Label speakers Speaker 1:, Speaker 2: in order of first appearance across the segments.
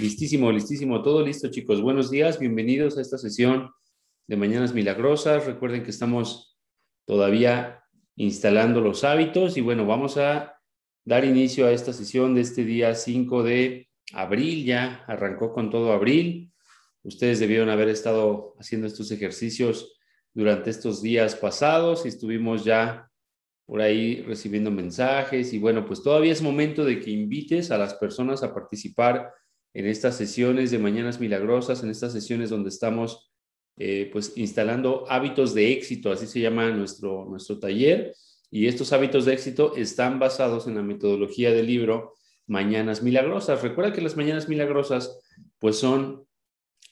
Speaker 1: Listísimo, listísimo, todo listo chicos. Buenos días, bienvenidos a esta sesión de Mañanas Milagrosas. Recuerden que estamos todavía instalando los hábitos y bueno, vamos a dar inicio a esta sesión de este día 5 de abril. Ya arrancó con todo abril. Ustedes debieron haber estado haciendo estos ejercicios durante estos días pasados y estuvimos ya por ahí recibiendo mensajes y bueno, pues todavía es momento de que invites a las personas a participar en estas sesiones de Mañanas Milagrosas, en estas sesiones donde estamos eh, pues instalando hábitos de éxito, así se llama nuestro, nuestro taller, y estos hábitos de éxito están basados en la metodología del libro Mañanas Milagrosas. Recuerda que las Mañanas Milagrosas pues son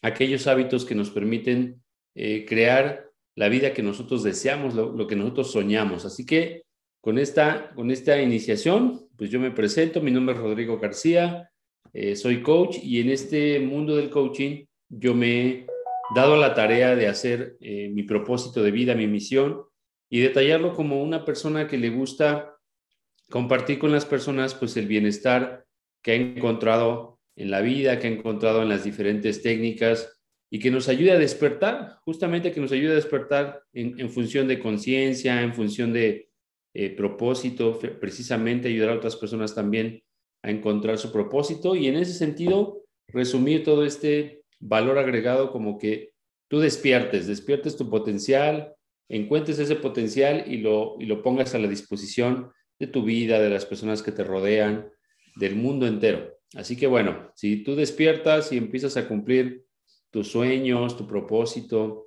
Speaker 1: aquellos hábitos que nos permiten eh, crear la vida que nosotros deseamos, lo, lo, que nosotros soñamos. Así que con esta, con esta iniciación, pues yo me presento, mi nombre es Rodrigo García, eh, soy coach y en este mundo del coaching yo me he dado la tarea de hacer eh, mi propósito de vida, mi misión y detallarlo como una persona que le gusta compartir con las personas pues el bienestar que ha encontrado en la vida, que ha encontrado en las diferentes técnicas y que nos ayude a despertar, justamente que nos ayude a despertar en, función de conciencia, en función de eh, propósito, precisamente ayudar a otras personas también a encontrar su propósito y en ese sentido resumir todo este valor agregado como que tú despiertes, despiertes tu potencial, encuentres ese potencial y lo, y lo pongas a la disposición de tu vida, de las personas que te rodean, del mundo entero. Así que bueno, si tú despiertas y empiezas a cumplir tus sueños, tu propósito,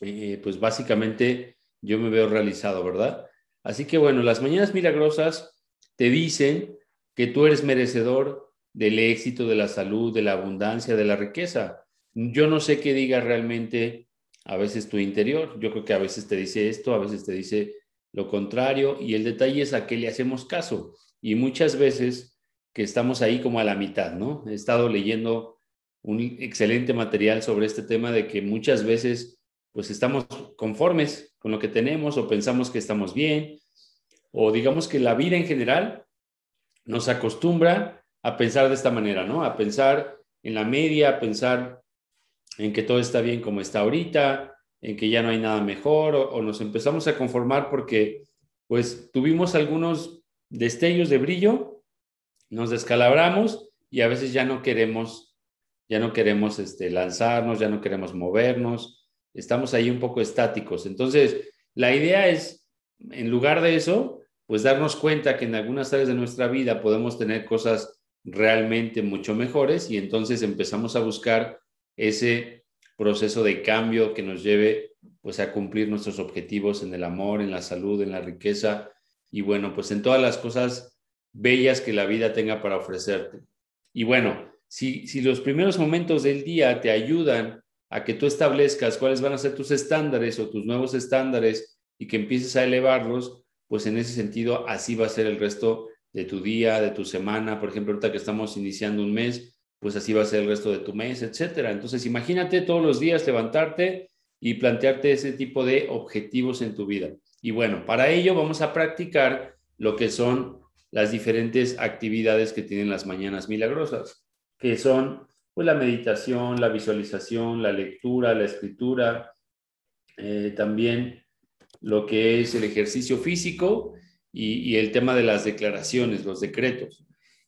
Speaker 1: eh, pues básicamente yo me veo realizado, ¿verdad? Así que bueno, las mañanas milagrosas te dicen que tú eres merecedor del éxito, de la salud, de la abundancia, de la riqueza. Yo no sé qué diga realmente a veces tu interior. Yo creo que a veces te dice esto, a veces te dice lo contrario y el detalle es a qué le hacemos caso. Y muchas veces que estamos ahí como a la mitad, ¿no? He estado leyendo un excelente material sobre este tema de que muchas veces pues estamos conformes con lo que tenemos o pensamos que estamos bien o digamos que la vida en general nos acostumbra a pensar de esta manera, ¿no? A pensar en la media, a pensar en que todo está bien como está ahorita, en que ya no hay nada mejor, o, nos empezamos a conformar porque, pues, tuvimos algunos destellos de brillo, nos descalabramos y a veces ya no queremos, ya no queremos este, lanzarnos, ya no queremos movernos, estamos ahí un poco estáticos. Entonces, la idea es, en lugar de eso, pues darnos cuenta que en algunas áreas de nuestra vida podemos tener cosas realmente mucho mejores y entonces empezamos a buscar ese proceso de cambio que nos lleve pues a cumplir nuestros objetivos en el amor, en la salud, en la riqueza y bueno, pues en todas las cosas bellas que la vida tenga para ofrecerte. Y bueno, si, si los primeros momentos del día te ayudan a que tú establezcas cuáles van a ser tus estándares o tus nuevos estándares y que empieces a elevarlos, pues en ese sentido así va a ser el resto de tu día, de tu semana. Por ejemplo, ahorita que estamos iniciando un mes, pues así va a ser el resto de tu mes, etcétera. Entonces, imagínate todos los días levantarte y plantearte ese tipo de objetivos en tu vida. Y bueno, para ello vamos a practicar lo que son las diferentes actividades que tienen las mañanas milagrosas, que son pues la meditación, la visualización, la lectura, la escritura, eh, también lo que es el ejercicio físico y, el tema de las declaraciones, los decretos.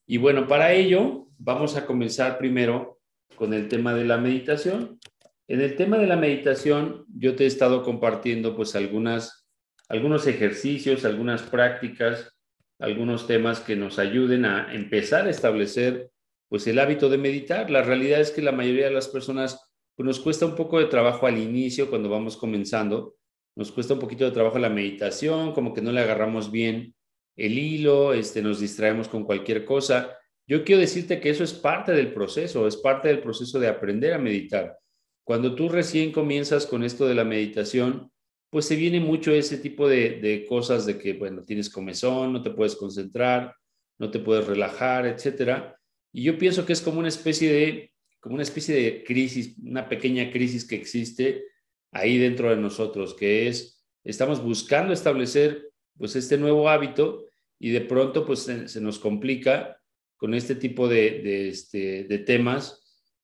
Speaker 1: Y bueno, para ello vamos a comenzar primero con el tema de la meditación. En el tema de la meditación, yo te he estado compartiendo pues algunas, algunos ejercicios, algunas prácticas, algunos temas que nos ayuden a empezar a establecer pues el hábito de meditar. La realidad es que la mayoría de las personas pues, nos cuesta un poco de trabajo al inicio cuando vamos comenzando, nos cuesta un poquito de trabajo la meditación, como que no le agarramos bien el hilo, este, nos distraemos con cualquier cosa. Yo quiero decirte que eso es parte del proceso, es parte del proceso de aprender a meditar. Cuando tú recién comienzas con esto de la meditación, pues se viene mucho ese tipo de, de cosas de que, bueno, tienes comezón, no te puedes concentrar, no te puedes relajar, etcétera. Y yo pienso que es como una especie de, como una especie de crisis, una pequeña crisis que existe ahí dentro de nosotros, que es, estamos buscando establecer pues este nuevo hábito y de pronto pues se, nos complica con este tipo de, este, de temas.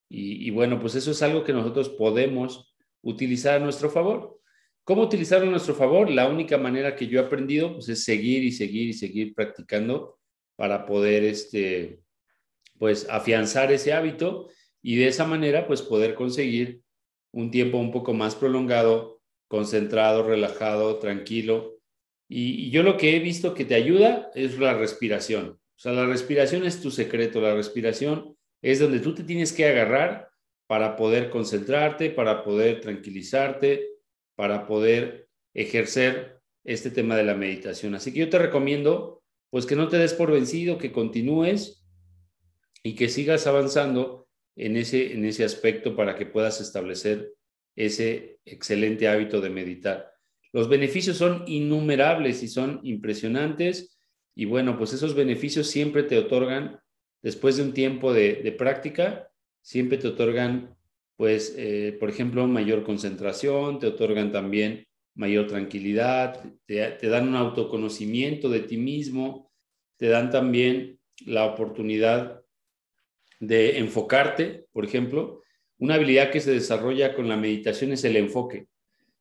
Speaker 1: Y, bueno, pues eso es algo que nosotros podemos utilizar a nuestro favor. ¿Cómo utilizarlo a nuestro favor? La única manera que yo he aprendido pues, es seguir y seguir y seguir practicando para poder este, pues, afianzar ese hábito y de esa manera pues poder conseguir un tiempo un poco más prolongado, concentrado, relajado, tranquilo. Y, yo lo que he visto que te ayuda es la respiración. O sea, la respiración es tu secreto, la respiración es donde tú te tienes que agarrar para poder concentrarte, para poder tranquilizarte, para poder ejercer este tema de la meditación. Así que yo te recomiendo, pues que no te des por vencido, que continúes y que sigas avanzando en ese, en ese aspecto para que puedas establecer ese excelente hábito de meditar. Los beneficios son innumerables y son impresionantes y bueno, pues esos beneficios siempre te otorgan, después de un tiempo de, práctica, siempre te otorgan, pues, eh, por ejemplo, mayor concentración, te otorgan también mayor tranquilidad, te, te dan un autoconocimiento de ti mismo, te dan también la oportunidad de enfocarte, por ejemplo, una habilidad que se desarrolla con la meditación es el enfoque.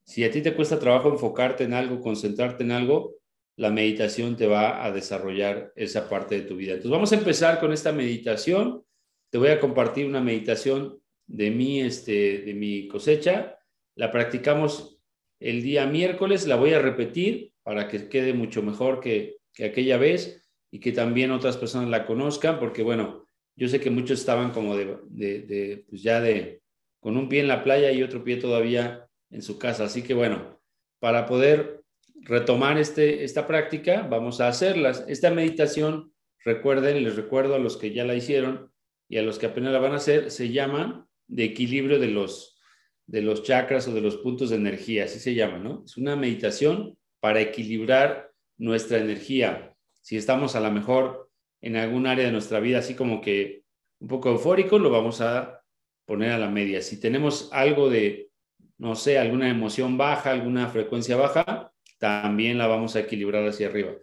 Speaker 1: Si a ti te cuesta trabajo enfocarte en algo, concentrarte en algo, la meditación te va a desarrollar esa parte de tu vida. Entonces vamos a empezar con esta meditación. Te voy a compartir una meditación de mi, este, de mi cosecha. La practicamos el día miércoles, la voy a repetir para que quede mucho mejor que, que aquella vez y que también otras personas la conozcan, porque bueno, yo sé que muchos estaban como de, de, pues ya de, con un pie en la playa y otro pie todavía en su casa. Así que bueno, para poder retomar este, esta práctica, vamos a hacerlas. Esta meditación, recuerden, les recuerdo a los que ya la hicieron y a los que apenas la van a hacer, se llama de equilibrio de los, de los chakras o de los puntos de energía, así se llama, ¿no? Es una meditación para equilibrar nuestra energía. Si estamos a lo mejor en algún área de nuestra vida, así como que un poco eufórico, lo vamos a poner a la media. Si tenemos algo de, no sé, alguna emoción baja, alguna frecuencia baja, también la vamos a equilibrar hacia arriba.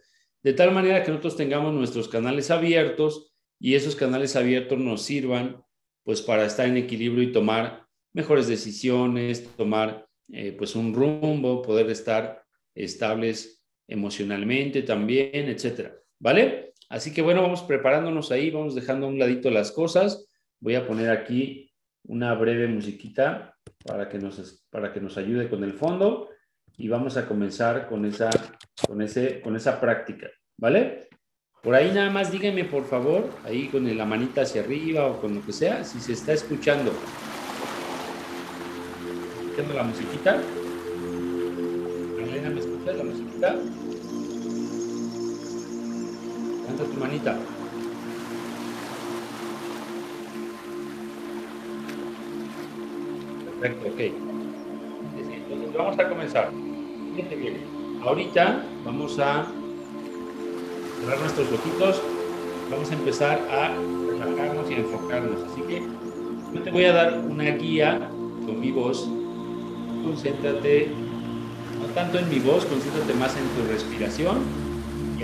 Speaker 1: De tal manera que nosotros tengamos nuestros canales abiertos y esos canales abiertos nos sirvan pues para estar en equilibrio y tomar mejores decisiones, tomar eh, pues un rumbo, poder estar estables emocionalmente también, etcétera. ¿Vale? Así que bueno, vamos preparándonos ahí, vamos dejando a un ladito las cosas. Voy a poner aquí una breve musiquita para que nos, para que nos ayude con el fondo y vamos a comenzar con esa, con ese, con esa práctica, ¿vale? Por ahí nada más díganme, por favor, ahí con la manita hacia arriba o con lo que sea, si se está escuchando. ¿Escuchando la musiquita? ¿me escuchas la musiquita? Tu manita. Perfecto, ok. Entonces vamos a comenzar. bien. Ahorita vamos a cerrar nuestros ojitos. Vamos a empezar a relajarnos y enfocarnos. Así que yo te voy a dar una guía con mi voz. Concéntrate, no tanto en mi voz, concéntrate más en tu respiración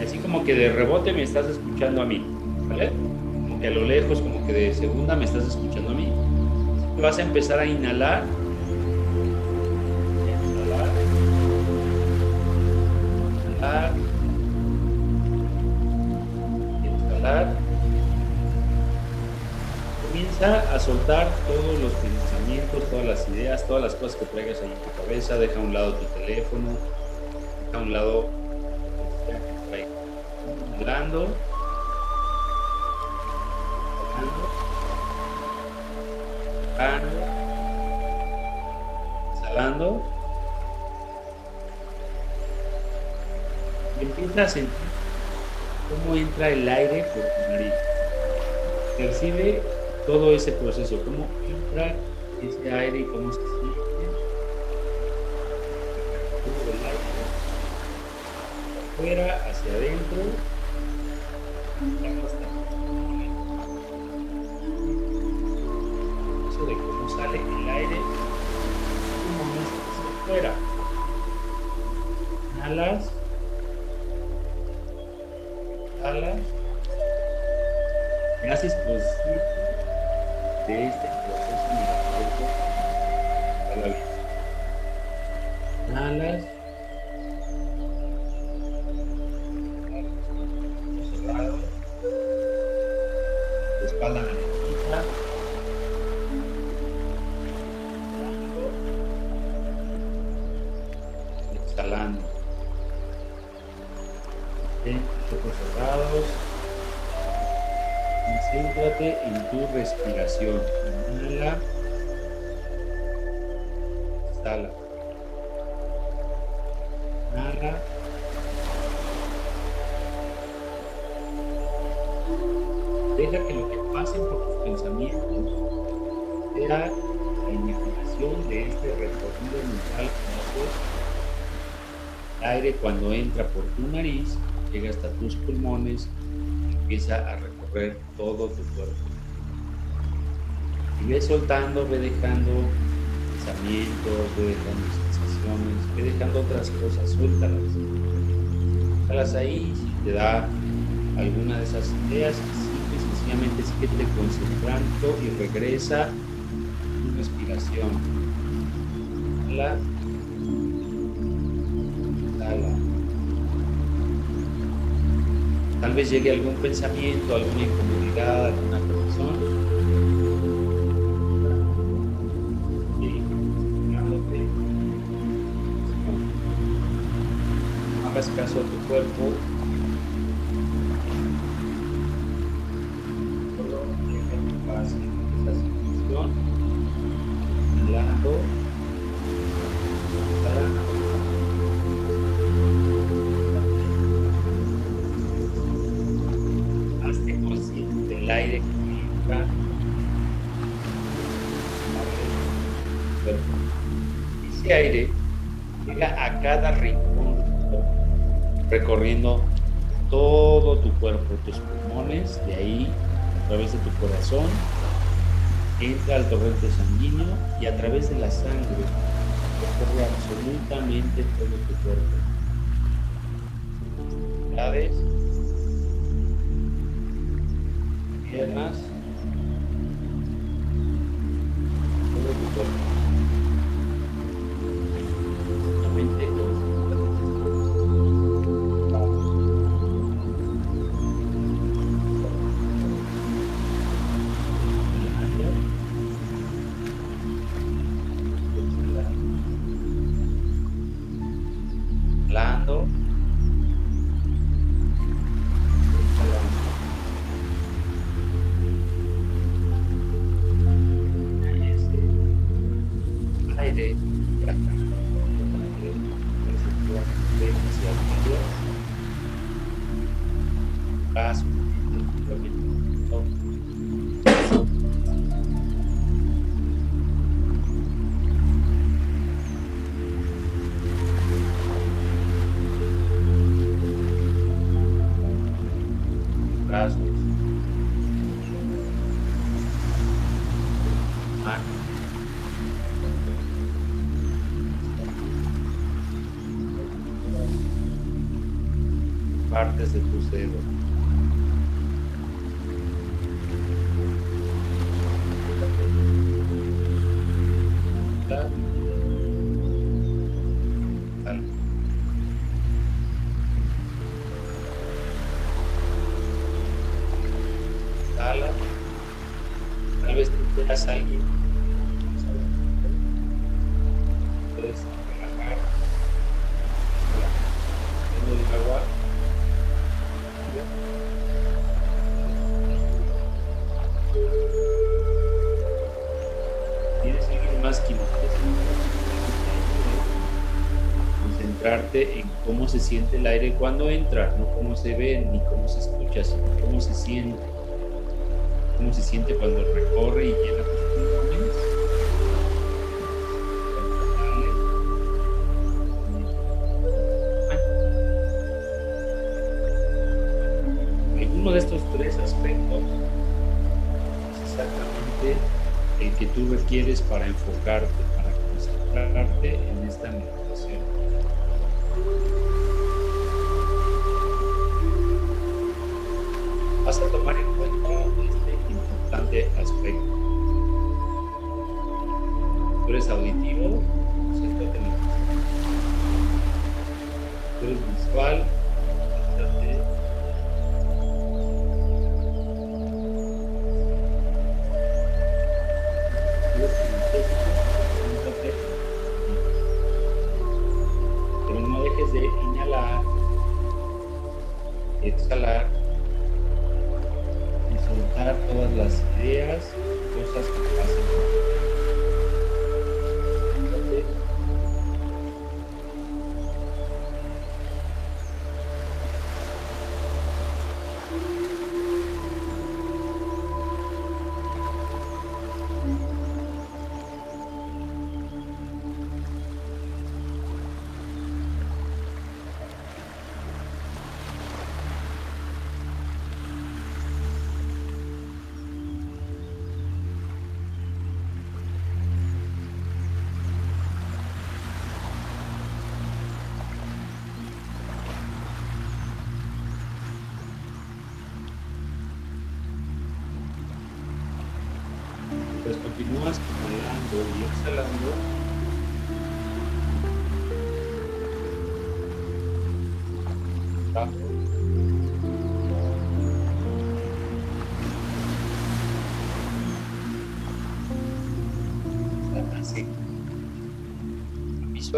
Speaker 1: así como que de rebote me estás escuchando a mí, ¿vale? Como que a lo lejos, como que de segunda me estás escuchando a mí. vas a empezar a inhalar. Inhalar. Inhalar. Inhalar. Comienza a soltar todos los pensamientos, todas las ideas, todas las cosas que traigas ahí en tu cabeza. Deja a un lado tu teléfono. Deja a un lado Inhalando. Exhalando. Y empieza a sentir cómo entra el aire por tu nariz. Percibe todo ese proceso, cómo entra ese aire y cómo se siente. Afuera, hacia adentro. Eso de cómo sale el aire un momento hacia afuera. Inhalas. Inhalas. haces consciente de este Inhala. Exhala. Narra. Deja que lo que pase por tus pensamientos sea la imaginación de este recorrido mental el aire cuando entra por tu nariz, llega hasta tus pulmones, empieza a recorrer todo tu cuerpo. Y ve soltando, ve dejando pensamientos, ve dejando sensaciones, ve dejando otras cosas, suéltalas. Déjalas ahí, si te da alguna de esas ideas, simple y sencillamente síguete concentrando y regresa tu respiración. Inhala. Tal vez llegue algún pensamiento, alguna incomodidad, alguna persona. Caso corazón, entra al torrente sanguíneo y a través de la sangre recorre absolutamente todo tu cuerpo. Partes de en cómo se siente el aire cuando entra, no cómo se ve ni cómo se escucha, sino cómo se siente cómo se siente cuando recorre y llena tus pulmones. Alguno de estos tres aspectos es exactamente el que tú requieres para enfocarte, para concentrarte en esta meditación. Vas a tomar en cuenta este importante aspecto. Tú eres auditivo, siéntate Tú eres visual,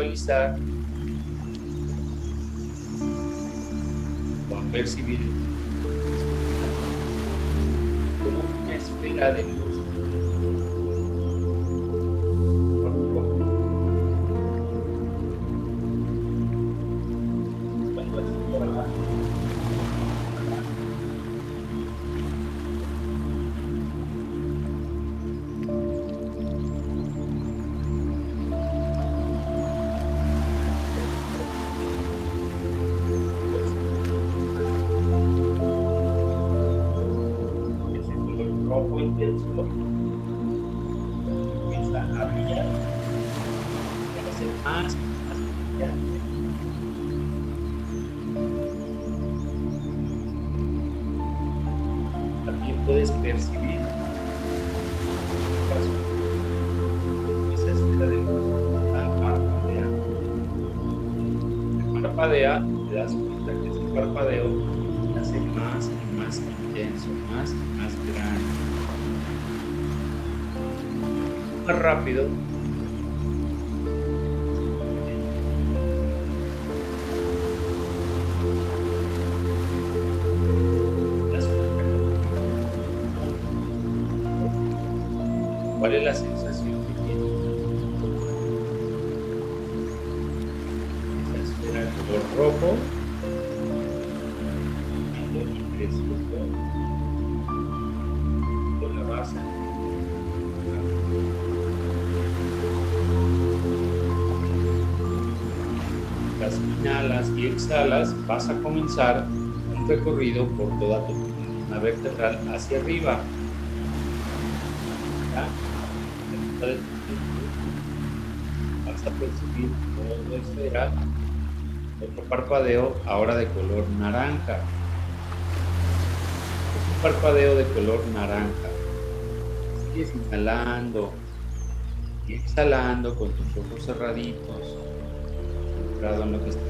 Speaker 1: Visualizar o a percibir como una esfera de rápido exhalas, vas a comenzar un recorrido por toda tu columna vertebral hacia arriba. vas a percibir todo esfera, otro parpadeo ahora de color naranja. Es un parpadeo de color naranja. Sigues inhalando y exhalando con tus ojos cerraditos, centrado en lo que haciendo.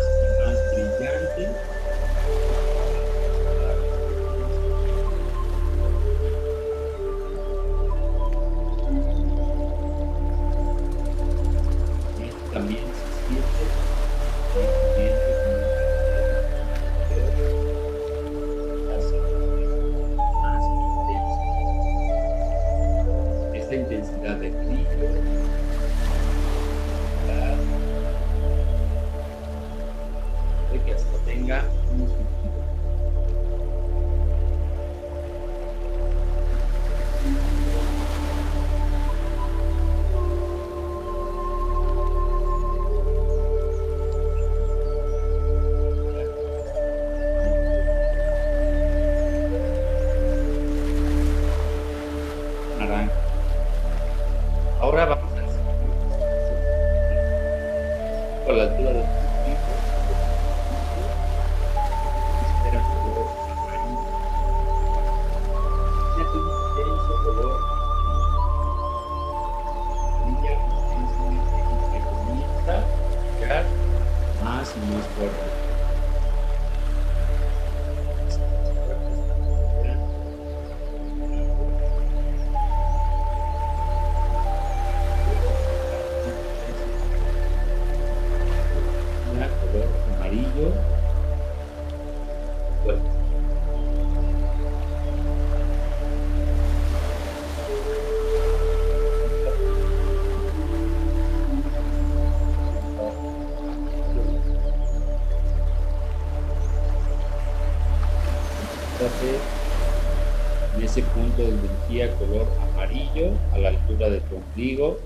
Speaker 1: color amarillo a la altura de tu ombligo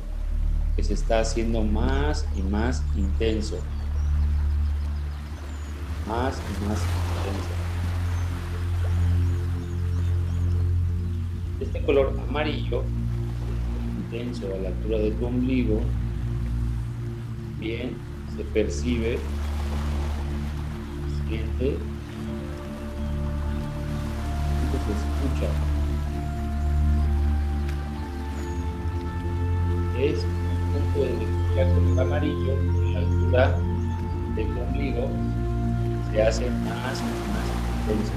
Speaker 1: que se está haciendo más y más intenso. Más y más intenso. Este color amarillo intenso a la altura de tu ombligo bien se percibe, se siente se escucha. Es un punto de color amarillo en la altura del ombligo se hace más y más intenso.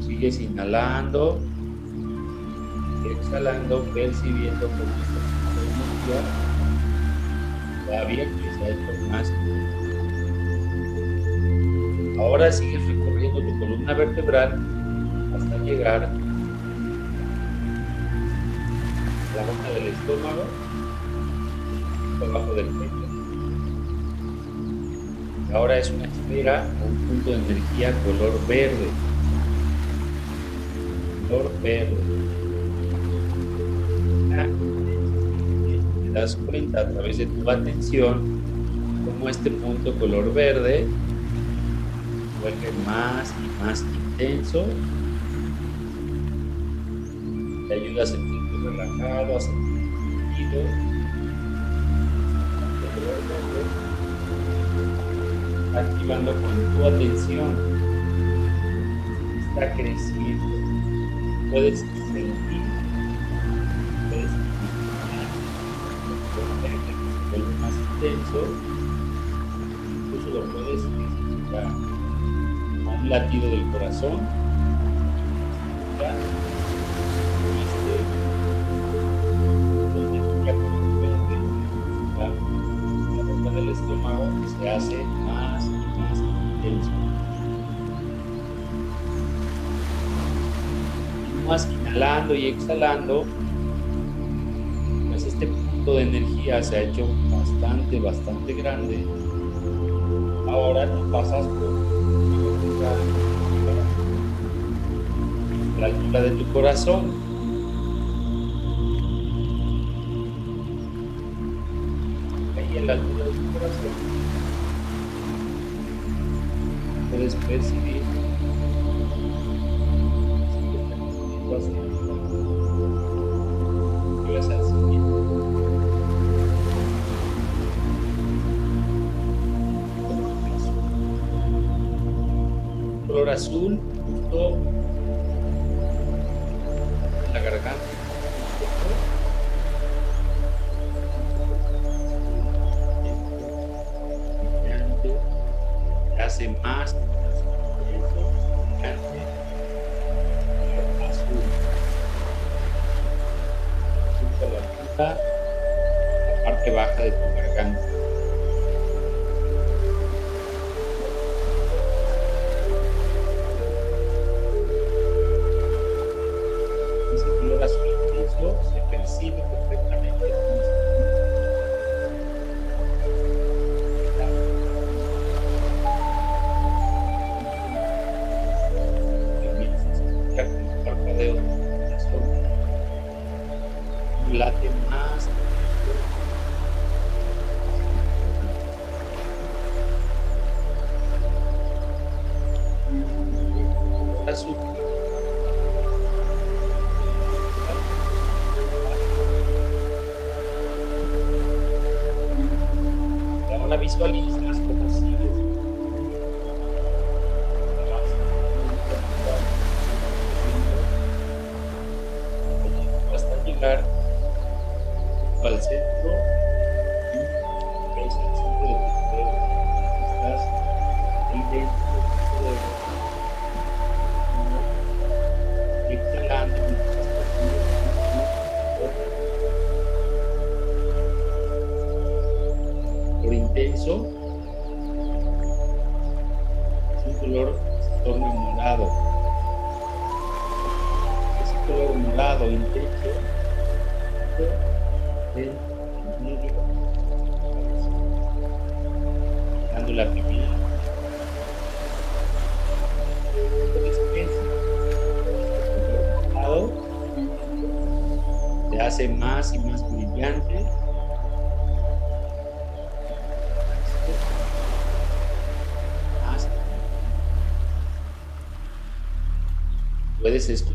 Speaker 1: Sigues inhalando, exhalando, percibiendo con va bien que se ha hecho más Ahora sigues recorriendo tu columna vertebral hasta llegar la boca del estómago, abajo del pecho. Ahora es una esfera o un punto de energía color verde. Color verde. Te das cuenta a través de tu atención cómo este punto color verde vuelve más y más intenso. Te ayuda a sentirte relajado, a sentirte Activando con tu atención. Está creciendo. Puedes sentir. Puedes sentir. más intenso. Incluso lo puedes escuchar latido del corazón. Inhalando y exhalando, pues este punto de energía se ha hecho bastante, bastante grande. Ahora tú pasas por la altura de tu corazón. Ahí en la altura de tu corazón puedes percibir color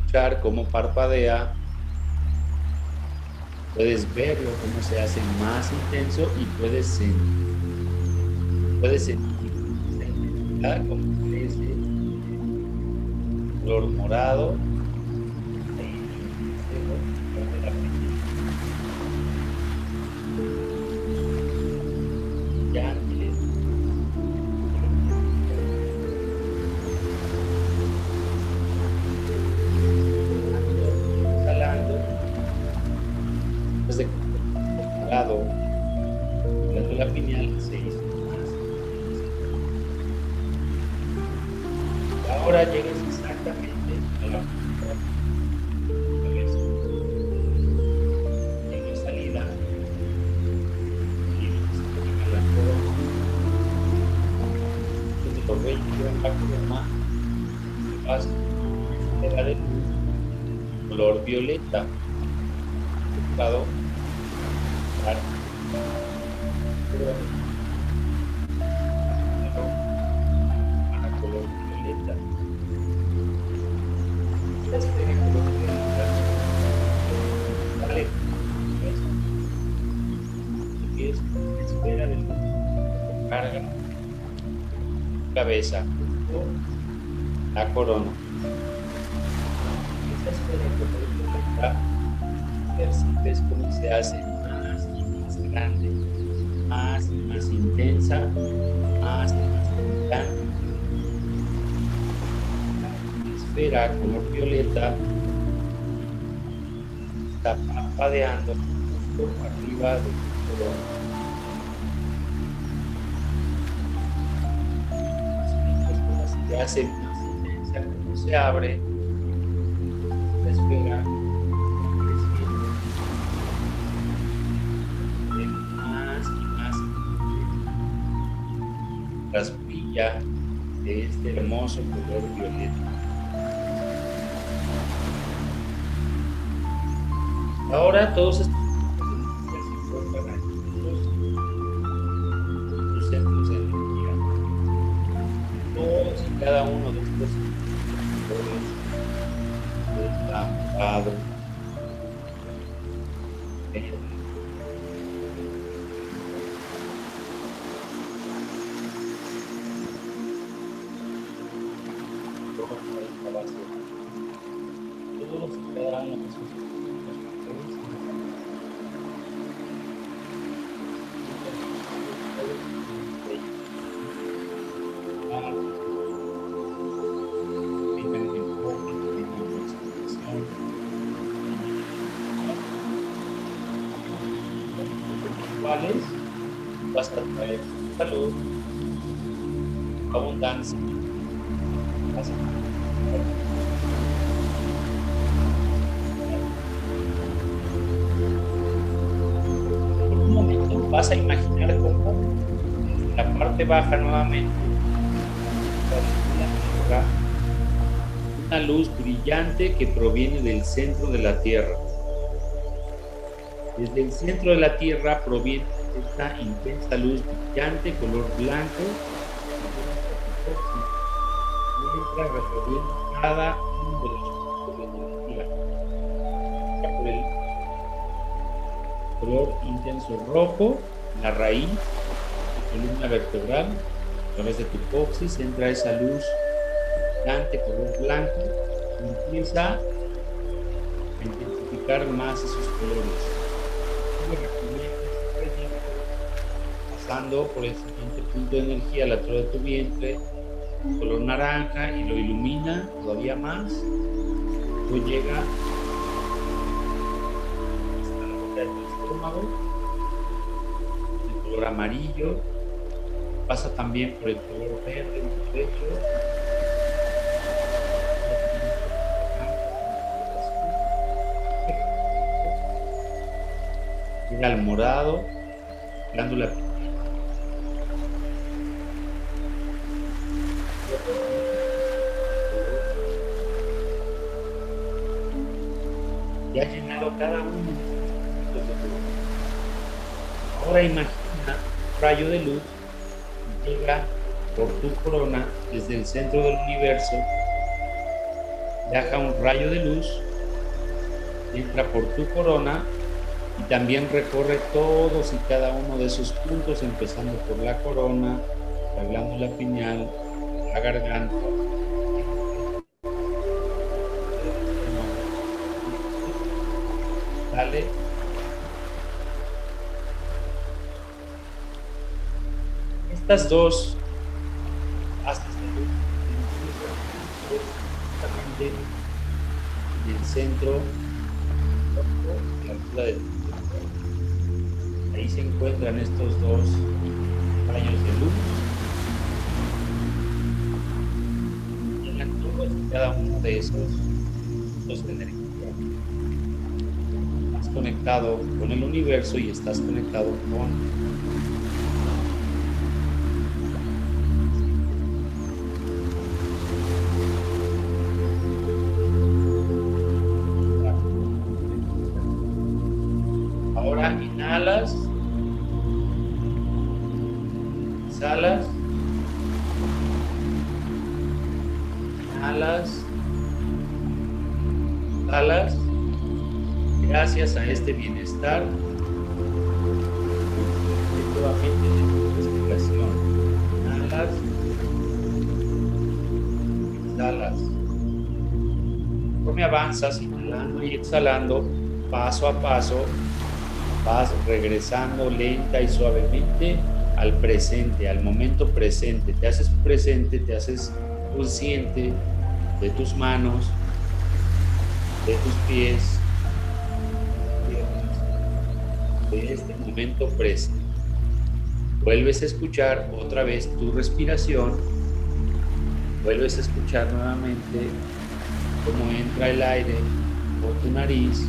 Speaker 1: escuchar cómo parpadea, puedes verlo cómo se hace más intenso y puedes sentir, puedes sentir como crece, color morado. Del carga. Cabeza. La corona. Color violeta percibes cómo se hace más y más grande, más y más intensa, más y más brillante. La esfera color violeta está parpadeando por arriba de tu corona. Sientes cómo se hace más intensa, cómo se abre de este hermoso color violeta. Ahora todos estos salud, abundancia, Por un momento vas a imaginar cómo la parte baja nuevamente una luz brillante que proviene del centro de la Tierra. Desde el centro de la Tierra proviene esta intensa luz brillante, color blanco, recorriendo cada uno de los. Por el color intenso rojo, la raíz, columna vertebral, a través de tu coxis entra esa luz brillante, color blanco, y empieza a intensificar más esos colores. Pasando por el siguiente punto de energía, la altura de tu vientre, color naranja y lo ilumina todavía más. Luego llega hasta la boca de tu estómago, el color amarillo, pasa también por el color verde en tu pecho. Llega al morado, glándula ya ha llenado cada uno de Ahora imagina un rayo de luz que llega por tu corona desde el centro del universo, deja un rayo de luz, entra por tu corona y también recorre todos y cada uno de esos puntos, empezando por la corona, la glándula pineal, la garganta, Estas dos haces de luz en el centro, la altura del Ahí se encuentran estos dos rayos de luz. Llenan todos y cada uno de esos dos energías conectado con el universo y estás conectado con este bienestar nuevamente de respiración. Inhalas, exhalas. Conforme avanzas, inhalando y exhalando, paso a paso, vas regresando lenta y suavemente al presente, al momento presente. Te haces presente, te haces consciente de tus manos, de tus pies, Vuelves a escuchar otra vez tu respiración. Vuelves a escuchar nuevamente cómo entra el aire por tu nariz,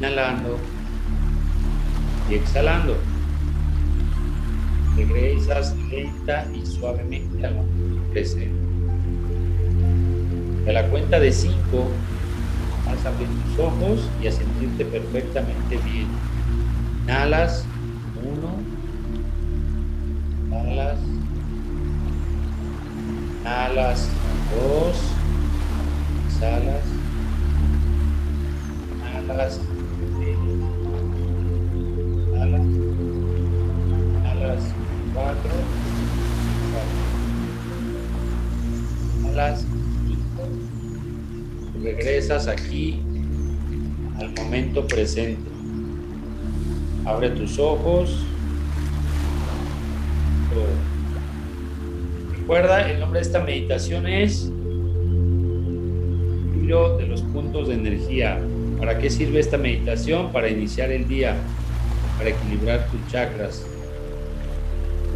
Speaker 1: inhalando y exhalando. Regresas lenta y suavemente al momento presente. A la cuenta de 5 vas a abrir tus ojos y a sentirte perfectamente bien. Inhalas, 1, inhalas, inhalas, 2, exhalas, inhalas, 4, alas 5. Regresas aquí al momento presente. Abre tus ojos. Recuerda, el nombre de esta meditación es Libro de los puntos de energía. ¿Para qué sirve esta meditación? Para iniciar el día para equilibrar tus chakras,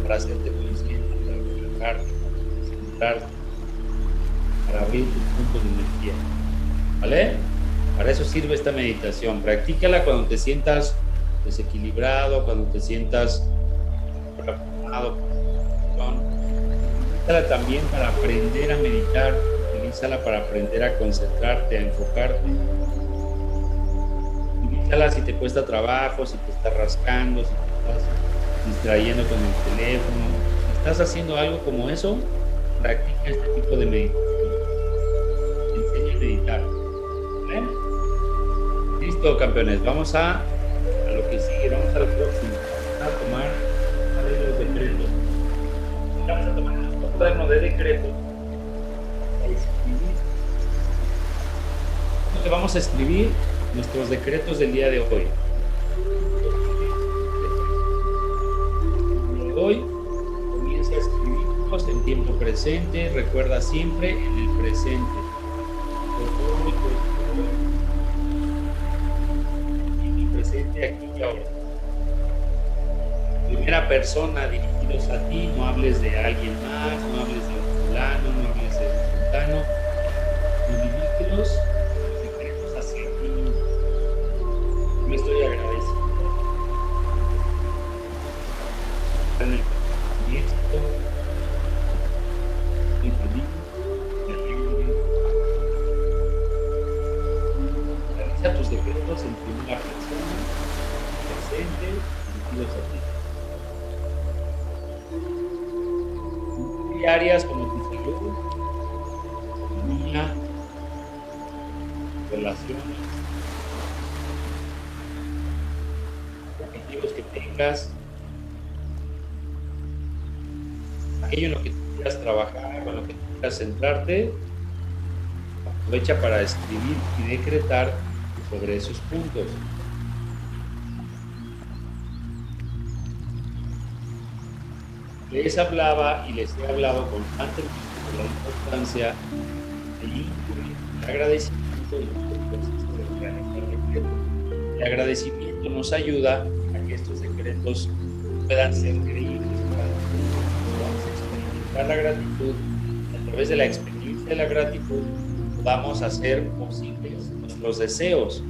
Speaker 1: para hacerte consciente, para relajarte, para centrarte, para abrir tus puntos de energía. ¿Vale? Para eso sirve esta meditación. Practícala cuando te sientas desequilibrado, cuando te sientas preocupado, Utilízala también para aprender a meditar, utilízala para aprender a concentrarte, a enfocarte. Utilízala si te cuesta trabajo, si te estás rascando, si te estás distrayendo con el teléfono. Estás haciendo algo como eso, practica este tipo de meditación. Enseña a meditar. Listo, campeones. Vamos a, a lo que sigue, vamos a lo próximo. A tomar los decretos. Vamos a tomar un cuaderno de decretos. Vamos a escribir nuestros decretos del día de. Hoy en tiempo presente. Recuerda siempre en el presente. En el presente aquí y ahora. Primera persona dirigidos a ti, no hables de alguien más, no hables de centrarte, aprovecha para escribir y decretar sobre esos puntos. Les hablaba y les he hablado constantemente de la importancia de incluir el agradecimiento de realizar el agradecimiento nos ayuda a que estos decretos puedan ser creíbles. Vamos a experimentar la gratitud. Través de la experiencia de la gratitud a hacer posibles nuestros deseos.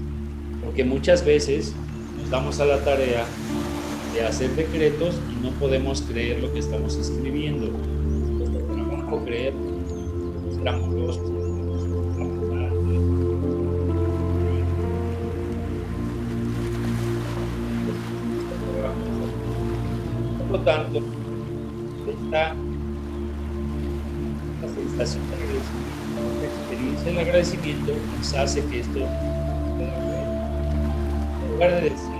Speaker 1: Porque muchas veces nos damos a la tarea de hacer decretos y no podemos creer lo que estamos escribiendo. Esta sensación de agradecimiento, la experiencia del agradecimiento nos hace que esto. En lugar de decir,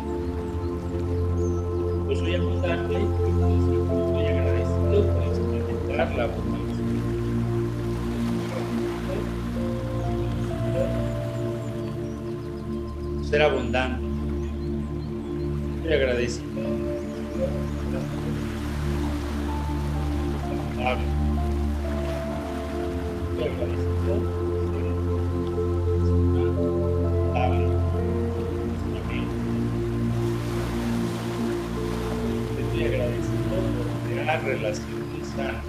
Speaker 1: yo soy abundante y estoy agradecido por experimentar la abundancia. Ser abundante. Estoy agradecido. Relaciones sanas.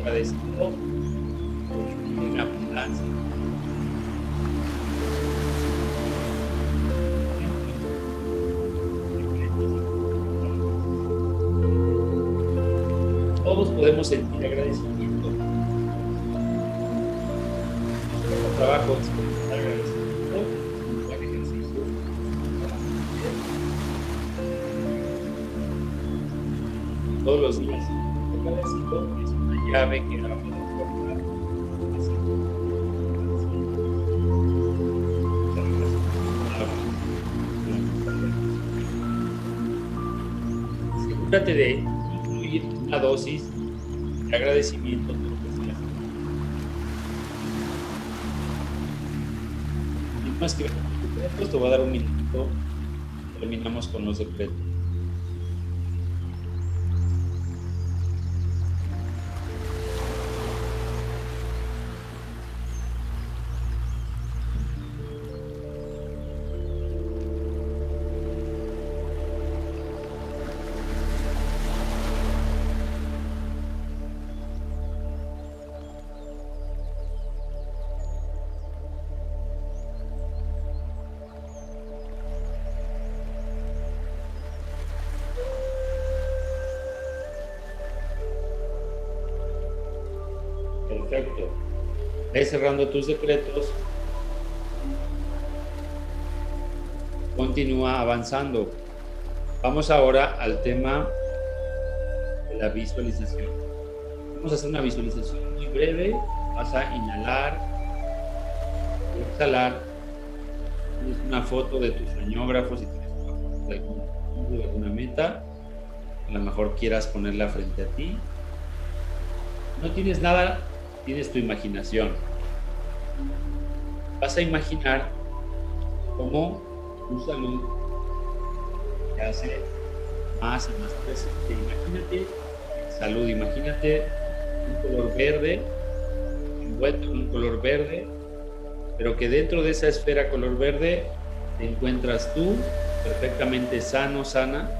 Speaker 1: Agradecido una abundancia. Todos podemos sentir agradecimiento. Todos los días, agradecido es una llave que abre Asegúrate de incluir una dosis de agradecimiento Que decretos, te voy a dar un minuto. Terminamos con los decretos. Perfecto. Ve cerrando tus decretos. Continúa avanzando. Vamos ahora al tema de la visualización. Vamos a hacer una visualización muy breve. Vas a inhalar y exhalar. Tienes una foto de tu soñógrafo si tienes una foto de, de alguna meta. A lo mejor quieras ponerla frente a ti. No tienes nada, tienes tu imaginación. Vas a imaginar cómo tu salud te hace más y más presente. Imagínate salud, imagínate un color verde, envuelto en un color verde, pero que dentro de esa esfera color verde te encuentras tú perfectamente sano, sana.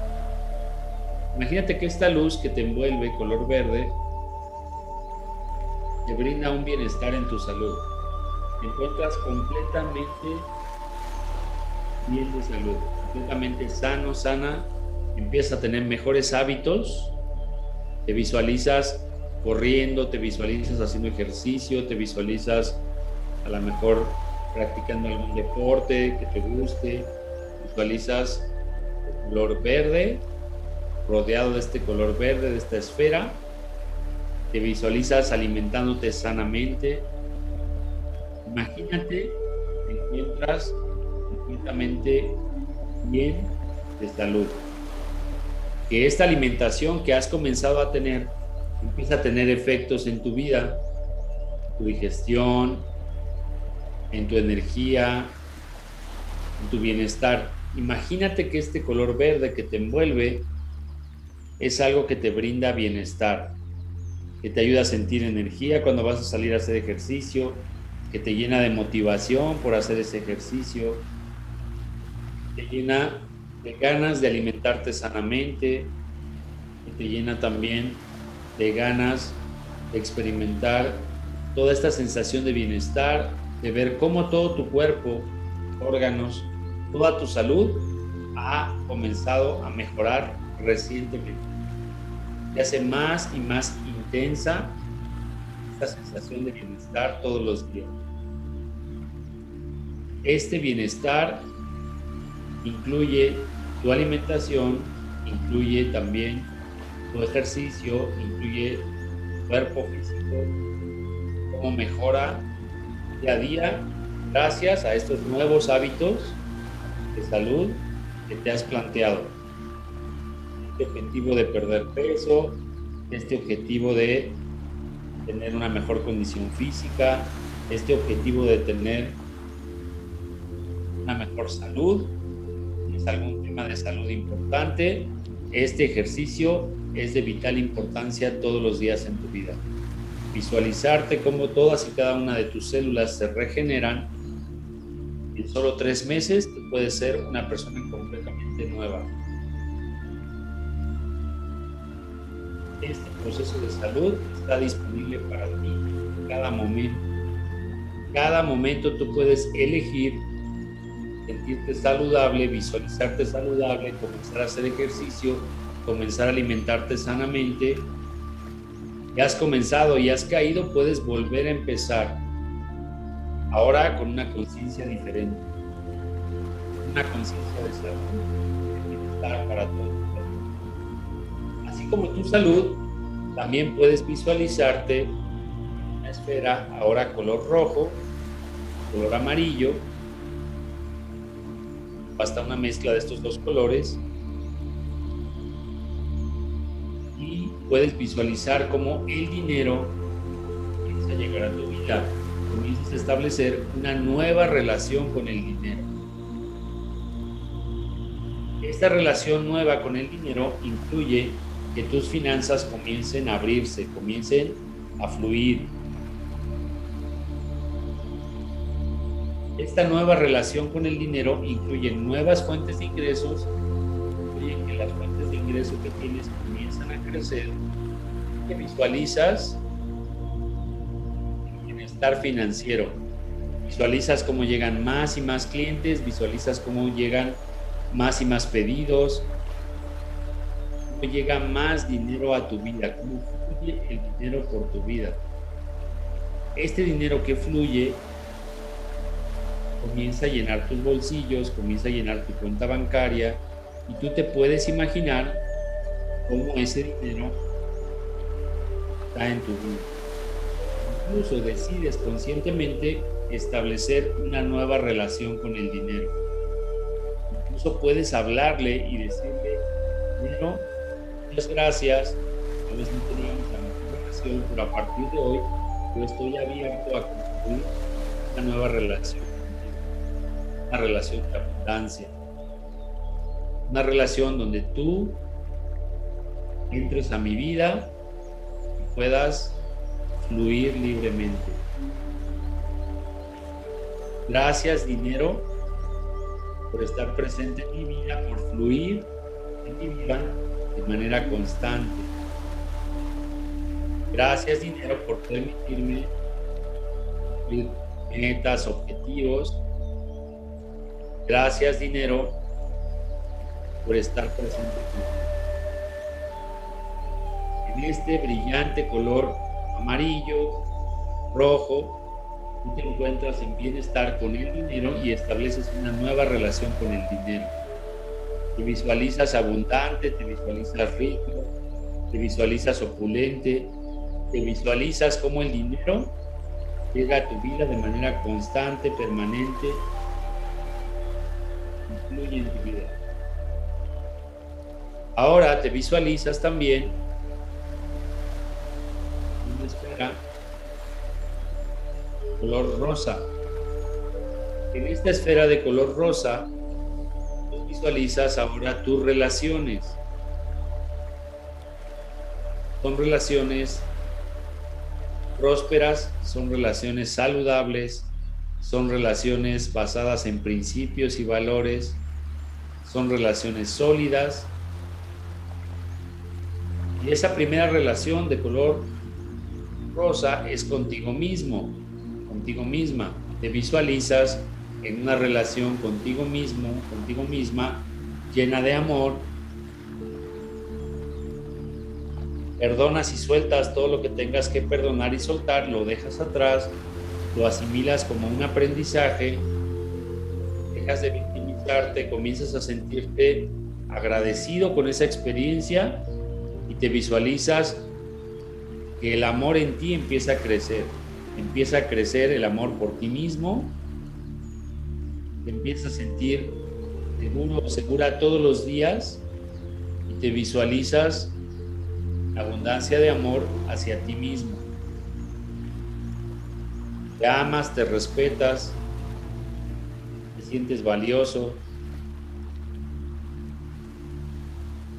Speaker 1: Imagínate que esta luz que te envuelve color verde te brinda un bienestar en tu salud. Te encuentras completamente bien de salud, completamente sano, sana, empiezas a tener mejores hábitos, te visualizas corriendo, te visualizas haciendo ejercicio, te visualizas a lo mejor practicando algún deporte que te guste, visualizas color verde, rodeado de este color verde, de esta esfera, te visualizas alimentándote sanamente. Imagínate, te encuentras completamente bien de salud. Que esta alimentación que has comenzado a tener empieza a tener efectos en tu vida, tu digestión, en tu energía, en tu bienestar. Imagínate que este color verde que te envuelve es algo que te brinda bienestar, que te ayuda a sentir energía cuando vas a salir a hacer ejercicio, que te llena de motivación por hacer ese ejercicio, te llena de ganas de alimentarte sanamente, que te llena también de ganas de experimentar toda esta sensación de bienestar, de ver cómo todo tu cuerpo, órganos, toda tu salud ha comenzado a mejorar recientemente. Te hace más y más intensa esta sensación de bienestar todos los días. Este bienestar incluye tu alimentación, incluye también tu ejercicio, incluye tu cuerpo físico, cómo mejora día a día gracias a estos nuevos hábitos de salud que te has planteado. Este objetivo de perder peso, este objetivo de tener una mejor condición física, este objetivo de tener una mejor salud, es algún tema de salud importante, este ejercicio es de vital importancia todos los días en tu vida. Visualizarte cómo todas y cada una de tus células se regeneran. En solo tres meses tú puedes ser una persona completamente nueva. Este proceso de salud está disponible para ti cada momento. Cada momento tú puedes elegir sentirte saludable, visualizarte saludable, comenzar a hacer ejercicio, comenzar a alimentarte sanamente. Ya has comenzado y has caído, puedes volver a empezar. Ahora con una conciencia diferente. Una conciencia de salud, de bienestar para todos. Como tu salud, también puedes visualizarte una esfera ahora color rojo, color amarillo, basta una mezcla de estos dos colores. Y puedes visualizar cómo el dinero comienza a llegar a tu vida, comienzas a establecer una nueva relación con el dinero. Esta relación nueva con el dinero incluye que tus finanzas comiencen a abrirse, comiencen a fluir, Esta nueva relación con el dinero incluye nuevas fuentes de ingresos, incluye que las fuentes de ingreso que tienes comienzan a crecer, que visualizas el bienestar financiero, visualizas cómo llegan más y más clientes, visualizas cómo llegan más y más pedidos, llega más dinero a tu vida, cómo fluye el dinero por tu vida. este dinero que fluye comienza a llenar tus bolsillos, comienza a llenar tu cuenta bancaria y tú te puedes imaginar cómo ese dinero está en tu vida. Incluso decides conscientemente establecer una nueva relación con el dinero. Incluso puedes hablarle y decirle, bueno, muchas gracias, a veces no teníamos la mejor relación, pero a partir de hoy yo estoy abierto a construir una nueva relación, una relación de abundancia, una relación donde tú entres a mi vida y puedas fluir libremente. Gracias dinero por estar presente en mi vida, por fluir en mi vida de manera constante. Gracias dinero por permitirme metas, objetivos. Gracias dinero por estar presente en este brillante color amarillo, rojo, tú te encuentras en bienestar con el dinero y estableces una nueva relación con el dinero. Te visualizas abundante, te visualizas rico, te visualizas opulente, te visualizas como el dinero llega a tu vida de manera constante, permanente, influye en tu vida. Ahora te visualizas también una esfera color rosa. En esta esfera de color rosa, visualizas ahora tus relaciones. Son relaciones prósperas, son relaciones saludables, son relaciones basadas en principios y valores, son relaciones sólidas. Y esa primera relación de color rosa es contigo mismo, contigo misma. Te visualizas en una relación contigo mismo, contigo misma, llena de amor. Perdonas y sueltas todo lo que tengas que perdonar y soltar, lo dejas atrás, lo asimilas como un aprendizaje, dejas de victimizarte, comienzas a sentirte agradecido con esa experiencia y te visualizas que el amor en ti empieza a crecer empieza a crecer el amor por ti mismo, te empiezas a sentir seguro o segura todos los días y te visualizas abundancia de amor hacia ti mismo. Te amas, te respetas, te sientes valioso.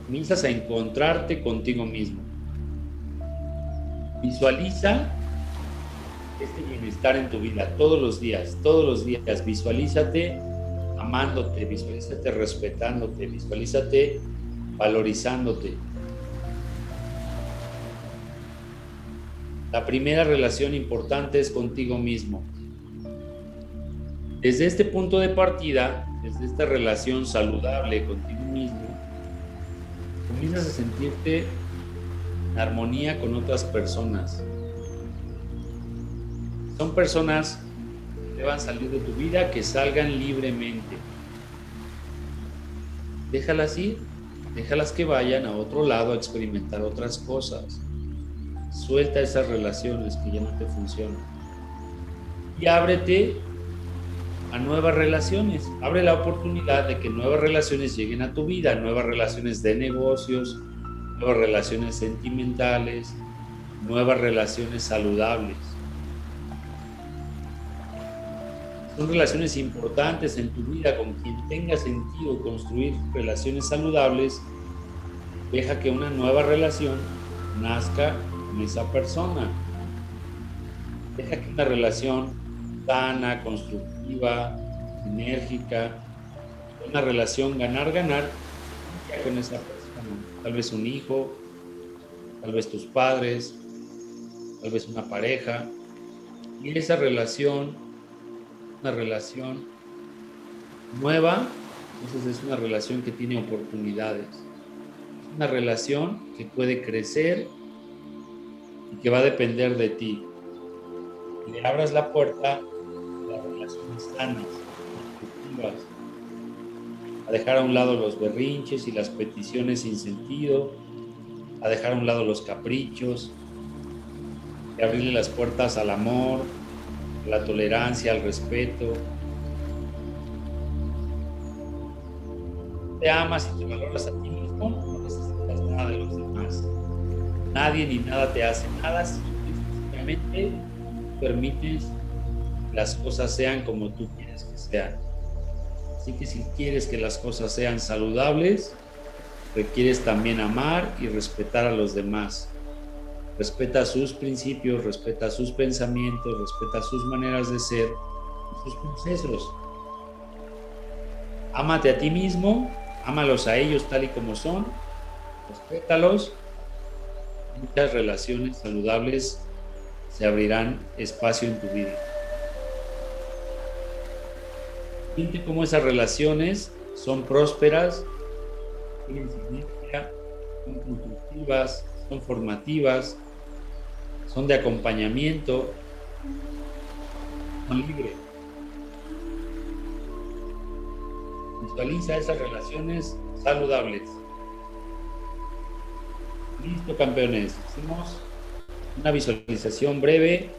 Speaker 1: Comienzas a encontrarte contigo mismo. Visualiza este bienestar en tu vida todos los días, todos los días. Visualízate amándote, visualízate respetándote, visualízate valorizándote. La primera relación importante es contigo mismo. Desde este punto de partida, desde esta relación saludable contigo mismo, comienzas a sentirte en armonía con otras personas, son personas que deban salir de tu vida, que salgan libremente. Déjalas ir, déjalas que vayan a otro lado a experimentar otras cosas. Suelta esas relaciones que ya no te funcionan. Y ábrete a nuevas relaciones. Abre la oportunidad de que nuevas relaciones lleguen a tu vida, nuevas relaciones de negocios, nuevas relaciones sentimentales, nuevas relaciones saludables. Son relaciones importantes en tu vida con quien tenga sentido construir relaciones saludables. Deja que una nueva relación nazca en esa persona. Deja que una relación sana, constructiva, enérgica, una relación ganar-ganar con esa persona. Tal vez un hijo, tal vez tus padres, tal vez una pareja. Y esa relación una relación nueva, entonces es una relación que tiene oportunidades. Una relación que puede crecer y que va a depender de ti. le abras la puerta a las relaciones sanas, constructivas, a dejar a un lado los berrinches y las peticiones sin sentido, a dejar a un lado los caprichos, y abrirle las puertas al amor, la tolerancia, al respeto. Te amas y te valoras a ti mismo, no necesitas nada de los demás. Nadie ni nada te hace nada si simplemente permites que las cosas sean como tú quieres que sean. Así que si quieres que las cosas sean saludables, requieres también amar y respetar a los demás. Respeta sus principios, respeta sus pensamientos, respeta sus maneras de ser, sus procesos. Ámate a ti mismo, ámalos a ellos tal y como son, respétalos. Muchas relaciones saludables se abrirán espacio en tu vida. Siente cómo esas relaciones son prósperas, tienen significación, son constructivas, son formativas, son de acompañamiento, son libres. Visualiza esas relaciones saludables. Listo, campeones. Hicimos una visualización breve.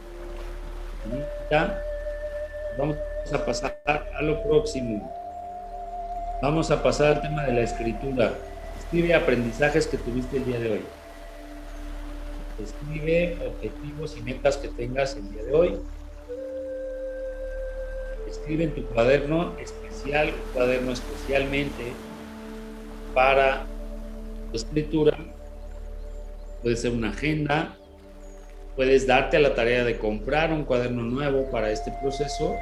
Speaker 1: Vamos a pasar a lo próximo. Vamos a pasar al tema de la escritura. Escribe aprendizajes que tuviste el día de hoy. Escribe objetivos y metas que tengas el día de hoy. Escribe en tu cuaderno especial, un cuaderno especialmente para tu escritura. Puede ser una agenda, puedes darte a la tarea de comprar un cuaderno nuevo para este proceso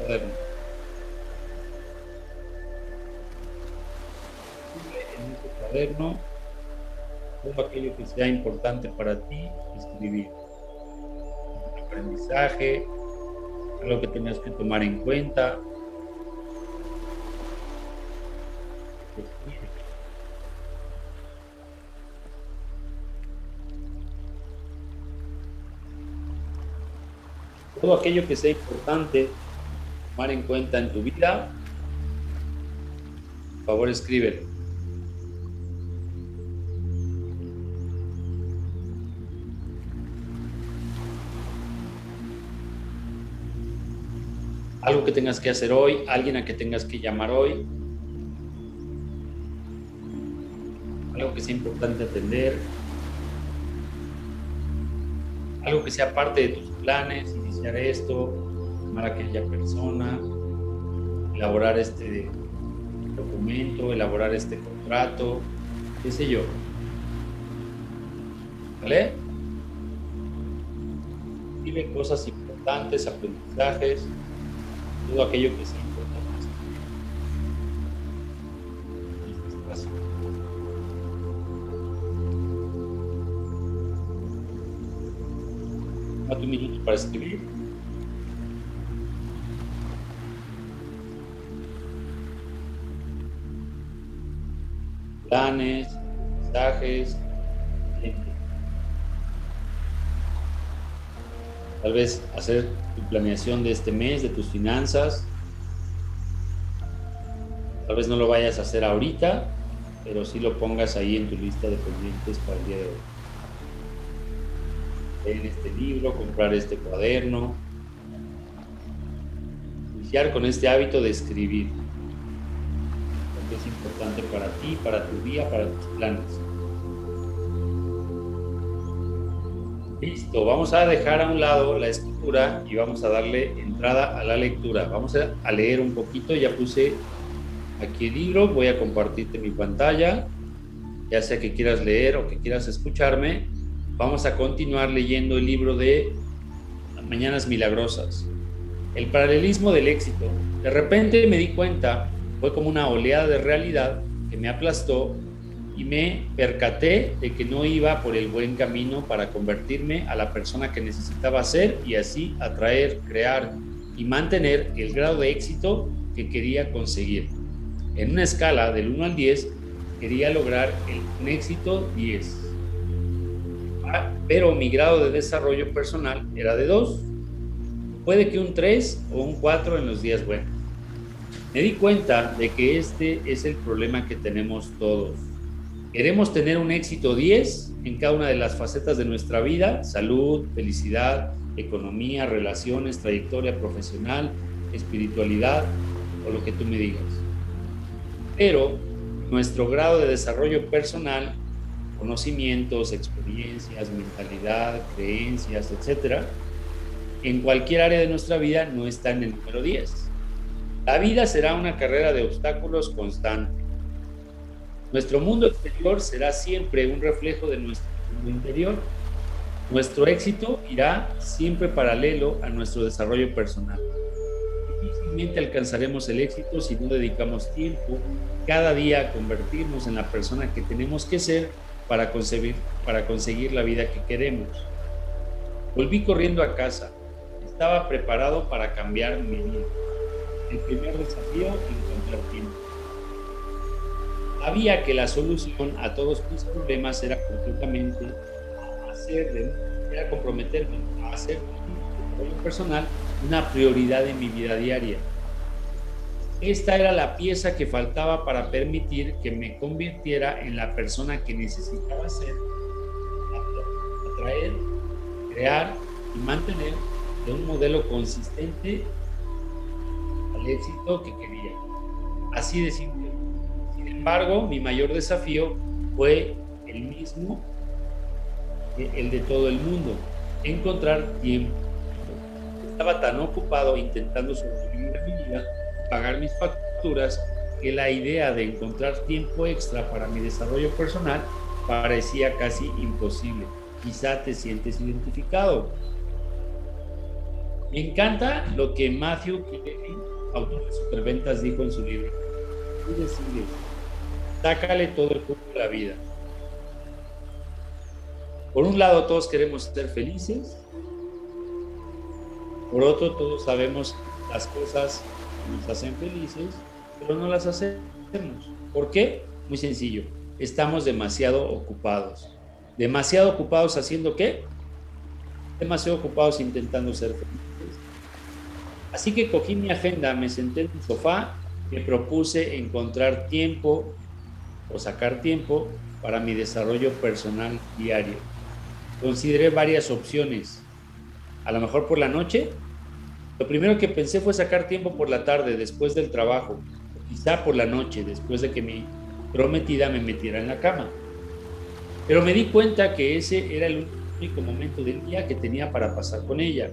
Speaker 1: cuaderno. En este cuaderno todo aquello que sea importante para ti escribir. Aprendizaje, algo que tengas que tomar en cuenta. Todo aquello que sea importante tomar en cuenta en tu vida, por favor escríbelo. Algo que tengas que hacer hoy, alguien a que tengas que llamar hoy, algo que sea importante atender, algo que sea parte de tus planes, iniciar esto, llamar a aquella persona, elaborar este documento, elaborar este contrato, qué sé yo. ¿Vale? Vive cosas importantes, aprendizajes, todo aquello que sea importante. Date un minuto para escribir. planes, mensajes, tal vez hacer tu planeación de este mes, de tus finanzas. Tal vez no lo vayas a hacer ahorita, pero sí lo pongas ahí en tu lista de pendientes para el día de hoy. Leer este libro, comprar este cuaderno, iniciar con este hábito de escribir es importante para ti, para tu día, para tus planes. Listo, vamos a dejar a un lado la escritura y vamos a darle entrada a la lectura. Vamos a leer un poquito, ya puse aquí el libro, voy a compartirte mi pantalla, ya sea que quieras leer o que quieras escucharme. Vamos a continuar leyendo el libro de Mañanas Milagrosas, el paralelismo del éxito. De repente me di cuenta fue como una oleada de realidad que me aplastó y me percaté de que no iba por el buen camino para convertirme a la persona que necesitaba ser y así atraer, crear y mantener el grado de éxito que quería conseguir. En una escala del 1 al 10, quería lograr el, un éxito 10. ah, pero mi grado de desarrollo personal era de 2. Puede que un 3 o un 4 en los días buenos. Me di cuenta de que este es el problema que tenemos todos. Queremos tener un éxito 10 en cada una de las facetas de nuestra vida, salud, felicidad, economía, relaciones, trayectoria profesional, espiritualidad o lo que tú me digas. Pero nuestro grado de desarrollo personal, conocimientos, experiencias, mentalidad, creencias, etcétera, en cualquier área de nuestra vida no está en el número 10. La vida será una carrera de obstáculos constante. Nuestro mundo exterior será siempre un reflejo de nuestro mundo interior. Nuestro éxito irá siempre paralelo a nuestro desarrollo personal. Difícilmente alcanzaremos el éxito si no dedicamos tiempo cada día a convertirnos en la persona que tenemos que ser para conseguir, para conseguir la vida que queremos. Volví corriendo a casa. Estaba preparado para cambiar mi vida el primer desafío, encontrar tiempo. Sabía que la solución a todos mis problemas era completamente hacer, era comprometerme a hacer mi personal una prioridad en mi vida diaria. Esta era la pieza que faltaba para permitir que me convirtiera en la persona que necesitaba ser, atraer, crear y mantener de un modelo consistente éxito que quería. Así de embargo, mi mayor desafío fue el mismo, el de todo el mundo, encontrar tiempo. Estaba tan ocupado intentando sobrevivir mi vida, pagar mis facturas, que la idea de encontrar tiempo extra para mi desarrollo personal parecía casi imposible. Quizá te sientes identificado. Me encanta lo que Matthew autor de superventas, dijo en su libro, tú decides, sácale todo el jugo de la vida. Por un lado, todos queremos ser felices. Por otro, todos sabemos las cosas que nos hacen felices, pero no las hacemos. ¿Por qué? Muy sencillo. Estamos demasiado ocupados. ¿Demasiado ocupados haciendo qué? Demasiado ocupados intentando ser felices. Así que cogí mi agenda, me senté en el sofá, me propuse encontrar tiempo o sacar tiempo para mi desarrollo personal diario. Consideré varias opciones. A lo mejor por la noche. Lo primero que pensé fue sacar tiempo por la tarde, después del trabajo. quizá por la noche, después de que mi prometida me metiera en la cama. Pero me di cuenta que ese era el único momento del día que tenía para pasar con ella.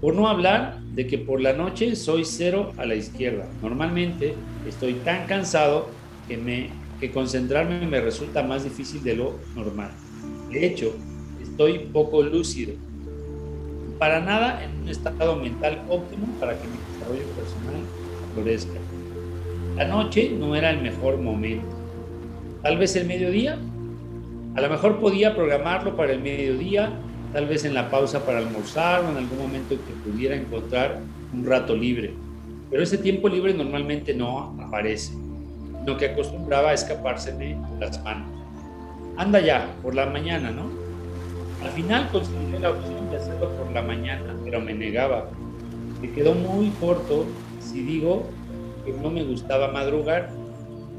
Speaker 1: Por no hablar de que por la noche soy cero a la izquierda. Normalmente estoy tan cansado que, me, concentrarme me resulta más difícil de lo normal. De hecho, estoy poco lúcido. Para nada en un estado mental óptimo para que mi desarrollo personal florezca. La noche no era el mejor momento. Tal vez el mediodía. A lo mejor podía programarlo para el mediodía tal vez en la pausa para almorzar o en algún momento que pudiera encontrar un rato libre. Pero ese tiempo libre normalmente no aparece, lo que acostumbraba a escapárseme las manos. Anda ya, por la mañana, ¿no? Al final consideré la opción de hacerlo por la mañana, pero me negaba. Me quedó muy corto si digo que no me gustaba madrugar.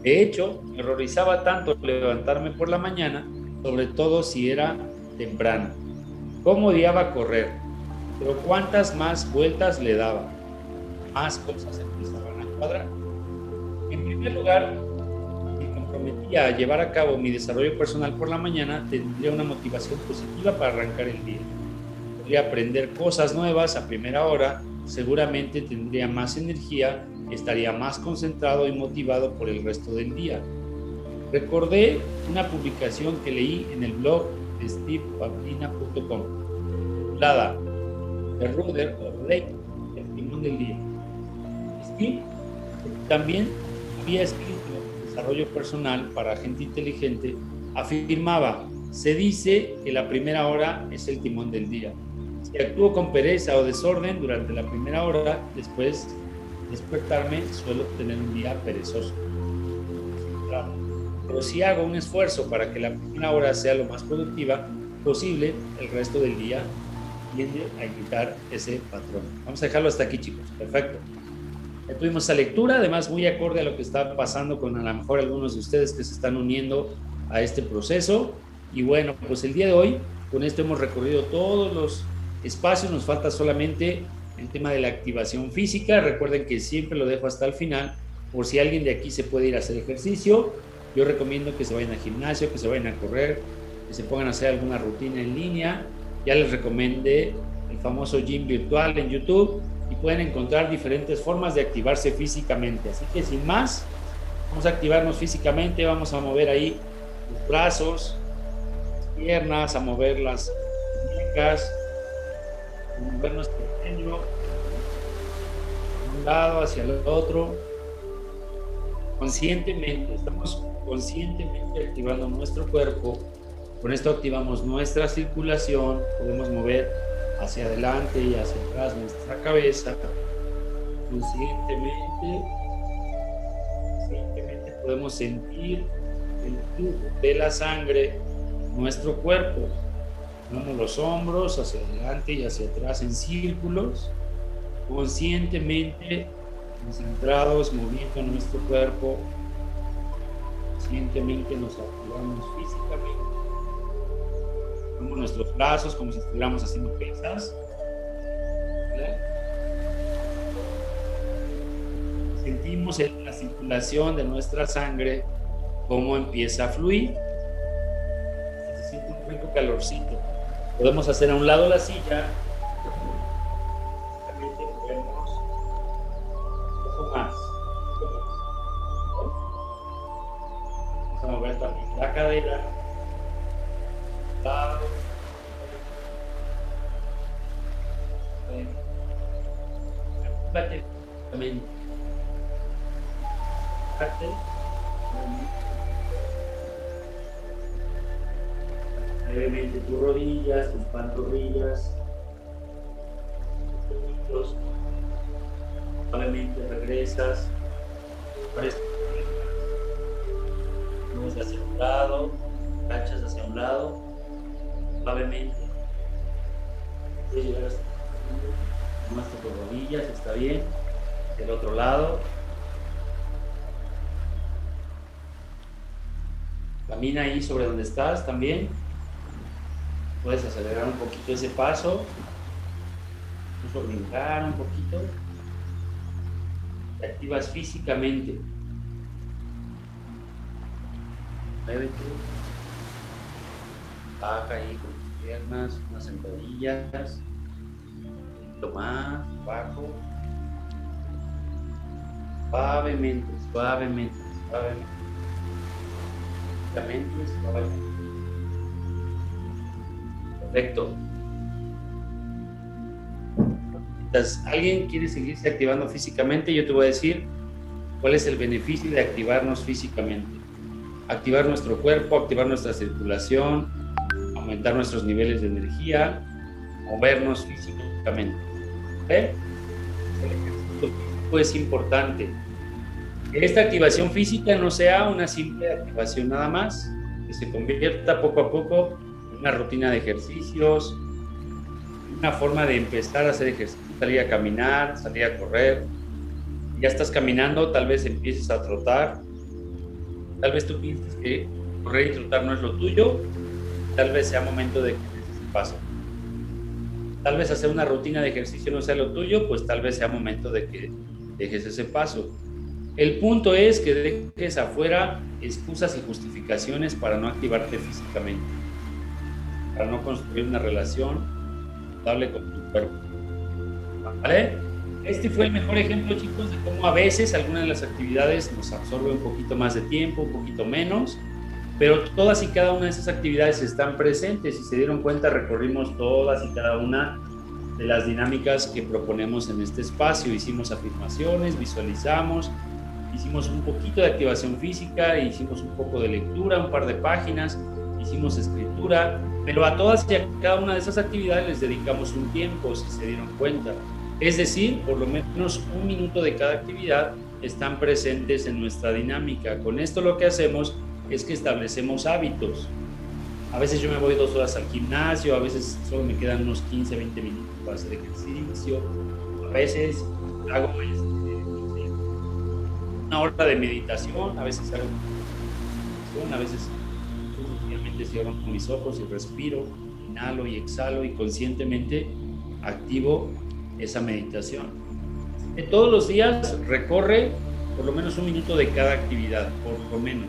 Speaker 1: De hecho, me horrorizaba tanto levantarme por la mañana, sobre todo si era temprano. ¿Cómo odiaba correr? Pero cuántas más vueltas le daba. Más cosas empezaban a cuadrar. En primer lugar, me comprometía a llevar a cabo mi desarrollo personal por la mañana, tendría una motivación positiva para arrancar el día. Podría aprender cosas nuevas a primera hora, seguramente tendría más energía, estaría más concentrado y motivado por el resto del día. Recordé una publicación que leí en el blog stevepablina.com, titulada The Rudder of Lake, el timón del día. Steve también había escrito Desarrollo Personal para Gente Inteligente, afirmaba, se dice que la primera hora es el timón del día. Si actúo con pereza o desorden durante la primera hora, después despertarme suelo tener un día perezoso. Pero si hago un esfuerzo para que la primera hora sea lo más productiva, posible, el resto del día tiende a imitar ese patrón. Vamos a dejarlo hasta aquí, chicos. Perfecto. Tuvimos esa lectura, además muy acorde a lo que está pasando con a lo mejor algunos de ustedes que se están uniendo a este proceso. Y bueno, pues el día de hoy, con esto hemos recorrido todos los espacios, nos falta solamente el tema de la activación física. Recuerden que siempre lo dejo hasta el final, por si alguien de aquí se puede ir a hacer ejercicio. Yo recomiendo que se vayan al gimnasio, que se vayan a correr, que se pongan a hacer alguna rutina en línea. Ya les recomendé el famoso gym virtual en YouTube y pueden encontrar diferentes formas de activarse físicamente. Así que sin más, vamos a activarnos físicamente, vamos a mover ahí los brazos, las piernas, a mover las muñecas, a mover nuestro de un lado hacia el otro. Conscientemente, estamos conscientemente activando nuestro cuerpo. Con esto activamos nuestra circulación, podemos mover hacia adelante y hacia atrás nuestra cabeza. Conscientemente, conscientemente podemos sentir el flujo de la sangre en nuestro cuerpo. Vamos los hombros hacia adelante y hacia atrás en círculos, conscientemente concentrados, moviendo nuestro cuerpo. Conscientemente nos activamos físicamente. Nuestros brazos como si estuviéramos haciendo pesas. Sentimos la circulación de nuestra sangre cómo empieza a fluir. Se siente un rico calorcito. Podemos hacer a un lado la silla. Ahí sobre donde estás también. Puedes acelerar un poquito ese paso, incluso brincar un poquito. Te activas físicamente. Muévete. Baja ahí con tus piernas, unas sentadillas. Más, bajo. Suavemente, suavemente, suavemente. Perfecto. Mientras alguien quiere seguirse activando físicamente, yo te voy a decir cuál es el beneficio de activarnos físicamente. Activar nuestro cuerpo, activar nuestra circulación, aumentar nuestros niveles de energía, movernos físicamente. El ejercicio físico es importante. Que esta activación física no sea una simple activación nada más, que se convierta poco a poco una rutina de ejercicios, una forma de empezar a hacer ejercicio, salir a caminar, salir a correr. Ya estás caminando, tal vez empieces a trotar, tal vez tú pienses que correr y trotar no es lo tuyo, tal vez sea momento de que des ese paso. Tal vez hacer una rutina de ejercicio no sea lo tuyo, pues tal vez sea momento de que dejes ese paso. El punto es que dejes afuera excusas y justificaciones para no activarte físicamente para no construir una relación estable con tu cuerpo. ¿Vale? Este fue el mejor ejemplo, chicos, de cómo a veces algunas de las actividades nos absorben un poquito más de tiempo, un poquito menos, pero todas y cada una de esas actividades están presentes. Si se dieron cuenta, recorrimos todas y cada una de las dinámicas que proponemos en este espacio. Hicimos afirmaciones, visualizamos, hicimos un poquito de activación física, hicimos un poco de lectura, un par de páginas, hicimos escritura, pero a todas y a cada una de esas actividades les dedicamos un tiempo, si se dieron cuenta. Es decir, por lo menos un minuto de cada actividad están presentes en nuestra dinámica. Con esto lo que hacemos es que establecemos hábitos. A veces yo me voy dos horas al gimnasio, a veces solo me quedan unos 15, 20 minutos para hacer ejercicio, a veces hago este, una hora de meditación, a veces hago meditación, a veces sencillamente cierro mis ojos y respiro, inhalo y exhalo y conscientemente activo esa meditación. todos los días recorre por lo menos un minuto de cada actividad, por lo menos.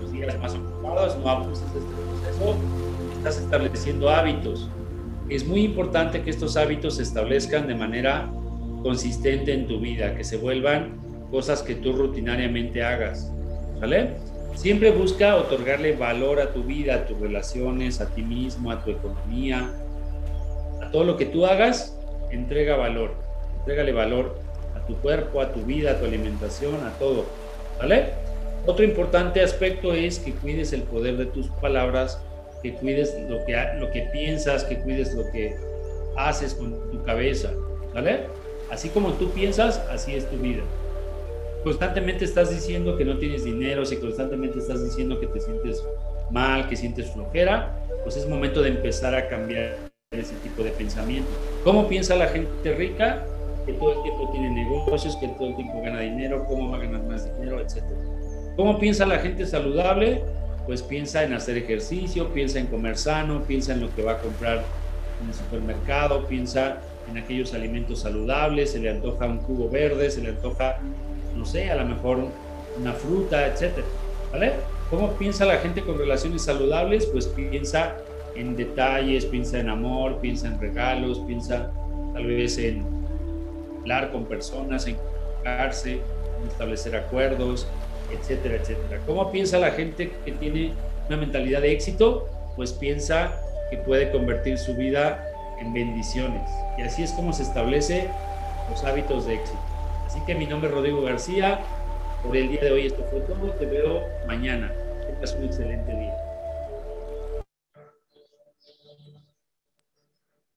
Speaker 1: Los días más ocupados no abuses este proceso, estás estableciendo hábitos. Es muy importante que estos hábitos se establezcan de manera consistente en tu vida, que se vuelvan cosas que tú rutinariamente hagas. ¿Vale? Siempre busca otorgarle valor a tu vida, a tus relaciones, a ti mismo, a tu economía, a todo lo que tú hagas, entrega valor. Entrégale valor a tu cuerpo, a tu vida, a tu alimentación, a todo. ¿Vale? Otro importante aspecto es que cuides el poder de tus palabras, que cuides lo que, lo que piensas, que cuides lo que haces con tu cabeza. ¿Vale? Así como tú piensas, así es tu vida. Constantemente estás diciendo que no tienes dinero, si constantemente estás diciendo que te sientes mal, que sientes flojera, pues es momento de empezar a cambiar ese tipo de pensamiento. ¿Cómo piensa la gente rica? Que todo el tiempo tiene negocios, que todo el tiempo gana dinero, cómo va a ganar más dinero, etcétera. ¿Cómo piensa la gente saludable? Pues piensa en hacer ejercicio, piensa en comer sano, piensa en lo que va a comprar en el supermercado, piensa en aquellos alimentos saludables, se le antoja un cubo verde, se le antoja, no sé, a lo mejor una fruta, etcétera, ¿vale? ¿Cómo piensa la gente con relaciones saludables? Pues piensa en detalles, piensa en amor, piensa en regalos, piensa tal vez en hablar con personas, en comunicarse, en establecer acuerdos, etcétera, etcétera. ¿Cómo piensa la gente que tiene una mentalidad de éxito? Pues piensa que puede convertir su vida en bendiciones. Y así es como se establece los hábitos de éxito. Así que mi nombre es Rodrigo García. Por el día de hoy esto fue todo. Te veo mañana. Que tengas un excelente día.